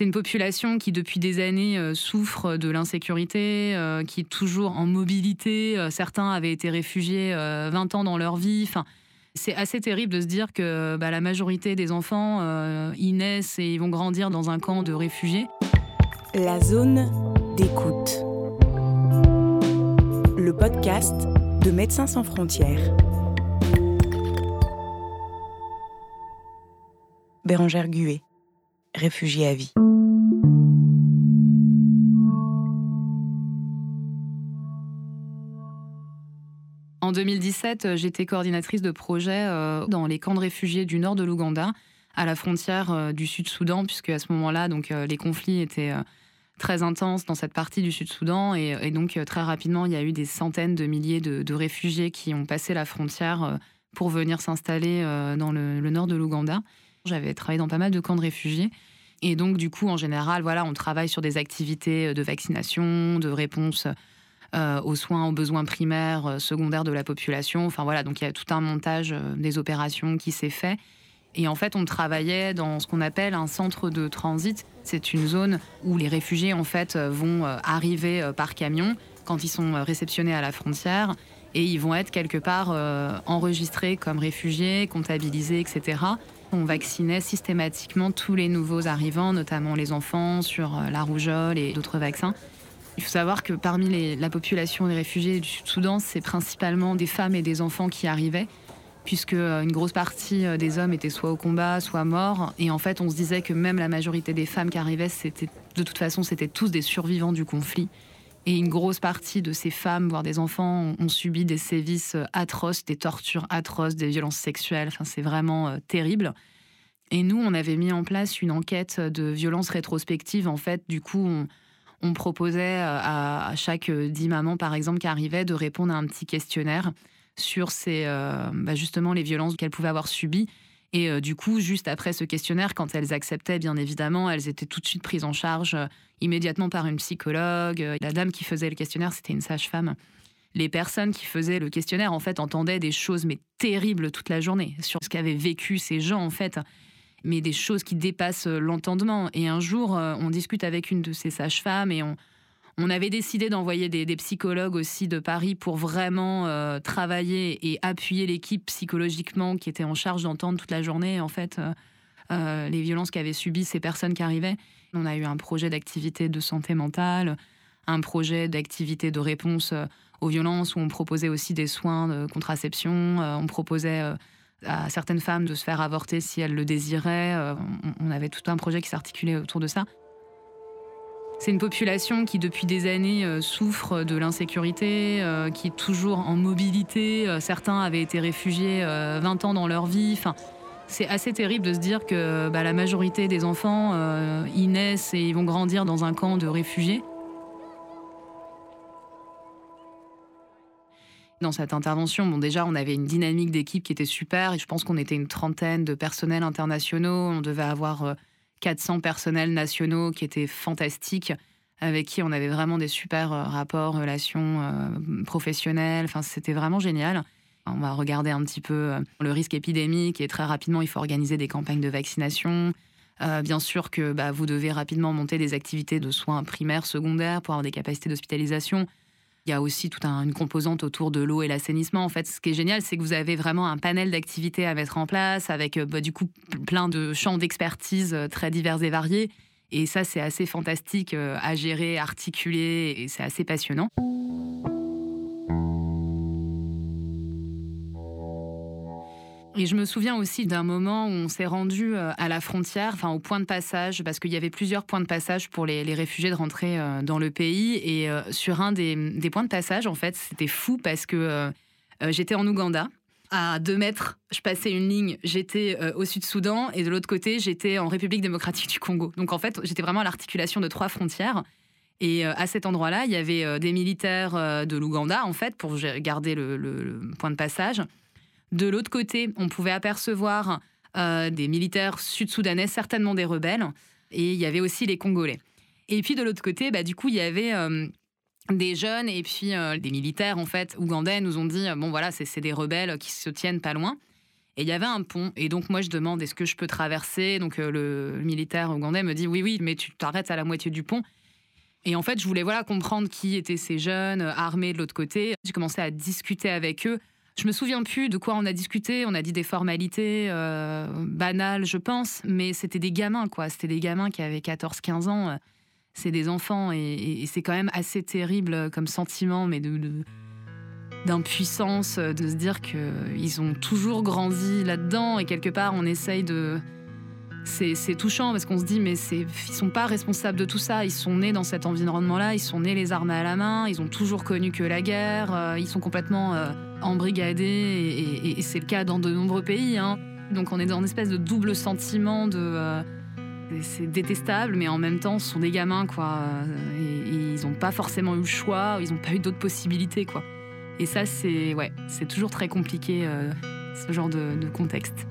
C'est une population qui, depuis des années, euh, souffre de l'insécurité, euh, qui est toujours en mobilité. Euh, certains avaient été réfugiés 20 ans dans leur vie. C'est assez terrible de se dire que bah, la majorité des enfants, ils naissent et ils vont grandir dans un camp de réfugiés. La zone d'écoute. Le podcast de Médecins sans frontières. Bérangère Guet réfugié à vie. En 2017, euh, j'étais coordinatrice de projet euh, dans les camps de réfugiés du nord de l'Ouganda, à la frontière euh, du Sud-Soudan, puisque à ce moment-là, donc les conflits étaient très intenses dans cette partie du Sud-Soudan, et, donc très rapidement, il y a eu des centaines de milliers de, réfugiés qui ont passé la frontière pour venir s'installer dans le, nord de l'Ouganda. J'avais travaillé dans pas mal de camps de réfugiés. Et donc, du coup, en général, voilà, on travaille sur des activités de vaccination, de réponse euh, aux soins, aux besoins primaires, euh, secondaires de la population. Enfin voilà, donc il y a tout un montage euh, des opérations qui s'est fait. Et en fait, on travaillait dans ce qu'on appelle un centre de transit. C'est une zone où les réfugiés en fait vont arriver par camion quand ils sont réceptionnés à la frontière et ils vont être quelque part enregistrés comme réfugiés, comptabilisés, etc. On vaccinait systématiquement tous les nouveaux arrivants, notamment les enfants, sur la rougeole et d'autres vaccins. Il faut savoir que parmi la population des réfugiés du Sud-Soudan, c'est principalement des femmes et des enfants qui arrivaient, puisque euh, une grosse partie euh, des hommes étaient soit au combat, soit morts. Et en fait, on se disait que même la majorité des femmes qui arrivaient, c'était de toute façon, c'était tous des survivants du conflit. Et une grosse partie de ces femmes, voire des enfants, ont, subi des sévices atroces, des tortures atroces, des violences sexuelles. Enfin, c'est vraiment terrible. Et nous, on avait mis en place une enquête de violence rétrospective. En fait, du coup, on, proposait euh, à, chaque dix mamans, par exemple, qui arrivaient, de répondre à un petit questionnaire sur ces, euh, bah, justement les violences qu'elles pouvaient avoir subies. Et euh, du coup, juste après ce questionnaire, quand elles acceptaient, bien évidemment, elles étaient tout de suite prises en charge immédiatement par une psychologue. La dame qui faisait le questionnaire, c'était une sage-femme. Les personnes qui faisaient le questionnaire, en fait, entendaient des choses mais terribles toute la journée sur ce qu'avaient vécu ces gens, en fait mais des choses qui dépassent euh, l'entendement. Et un jour, euh, on discute avec une de ces sages-femmes et on, avait décidé d'envoyer des, psychologues aussi de Paris pour vraiment euh, travailler et appuyer l'équipe psychologiquement qui était en charge d'entendre toute la journée, en fait, les violences qu'avaient subies ces personnes qui arrivaient. On a eu un projet d'activité de santé mentale, un projet d'activité de réponse aux violences où on proposait aussi des soins de contraception, on proposait à certaines femmes de se faire avorter si elles le désiraient. Euh, on avait tout un projet qui s'articulait autour de ça. C'est une population qui, depuis des années, euh, souffre de l'insécurité, euh, qui est toujours en mobilité. certains avaient été réfugiés 20 ans dans leur vie. Enfin, c'est assez terrible de se dire que bah, la majorité des enfants, ils naissent et ils vont grandir dans un camp de réfugiés. Dans cette intervention, bon, déjà, on avait une dynamique d'équipe qui était super et je pense qu'on était une trentaine de personnels internationaux. On devait avoir 400 euh, personnels nationaux qui étaient fantastiques, avec qui on avait vraiment des super euh, rapports, relations euh, professionnelles. Enfin, c'était vraiment génial. On va regarder un petit peu le risque épidémique et très rapidement, il faut organiser des campagnes de vaccination. bien sûr que bah, vous devez rapidement monter des activités de soins primaires, secondaires pour avoir des capacités d'hospitalisation. Il y a aussi toute une composante autour de l'eau et l'assainissement. En fait, ce qui est génial, c'est que vous avez vraiment un panel d'activités à mettre en place avec euh, bah, du coup plein de champs d'expertise euh, très divers et variés. Et ça, c'est assez fantastique euh, à gérer, articuler, et c'est assez passionnant. Et je me souviens aussi d'un moment où on s'est rendu euh, à la frontière, enfin au point de passage, parce qu'il y avait plusieurs points de passage pour les, réfugiés de rentrer euh, dans le pays. Et euh, sur un des, points de passage, en fait, c'était fou parce que j'étais en Ouganda. À deux mètres, je passais une ligne, j'étais au Sud-Soudan, et de l'autre côté, j'étais en République démocratique du Congo. Donc en fait, j'étais vraiment à l'articulation de trois frontières. Et à cet endroit-là, il y avait des militaires de l'Ouganda, en fait, pour garder le point de passage. De l'autre côté, on pouvait apercevoir euh, des militaires sud-soudanais, certainement des rebelles, et il y avait aussi les Congolais. Et puis de l'autre côté, bah, du coup, il y avait euh, des jeunes et puis euh, des militaires, en fait, ougandais, nous ont dit, bon voilà, c'est des rebelles qui se tiennent pas loin. Et il y avait un pont. Et donc, moi, je demande est-ce que je peux traverser? Donc, euh, le militaire ougandais me dit oui, oui, mais tu t'arrêtes à la moitié du pont. Et en fait, je voulais voilà comprendre qui étaient ces jeunes armés de l'autre côté. J'ai commencé à discuter avec eux. Je me souviens plus de quoi on a discuté. On a dit des formalités euh, banales, je pense, mais c'était des gamins, quoi. C'était des gamins qui avaient 14-15 ans. C'est des enfants et, c'est quand même assez terrible comme sentiment, mais d'impuissance, euh, de se dire qu'ils ont toujours grandi là-dedans et quelque part on essaye de... C'est touchant parce qu'on se dit mais ils sont pas responsables de tout ça, ils sont nés dans cet environnement-là, ils sont nés les armes à la main, ils ont toujours connu que la guerre, euh, ils sont complètement euh, embrigadés et, c'est le cas dans de nombreux pays. Hein. Donc on est dans une espèce de double sentiment de... c'est détestable, mais en même temps, ce sont des gamins, quoi. Ils n'ont pas forcément eu le choix, ils n'ont pas eu d'autres possibilités, quoi. Et ça, c'est ouais, c'est toujours très compliqué, euh, ce genre de contexte.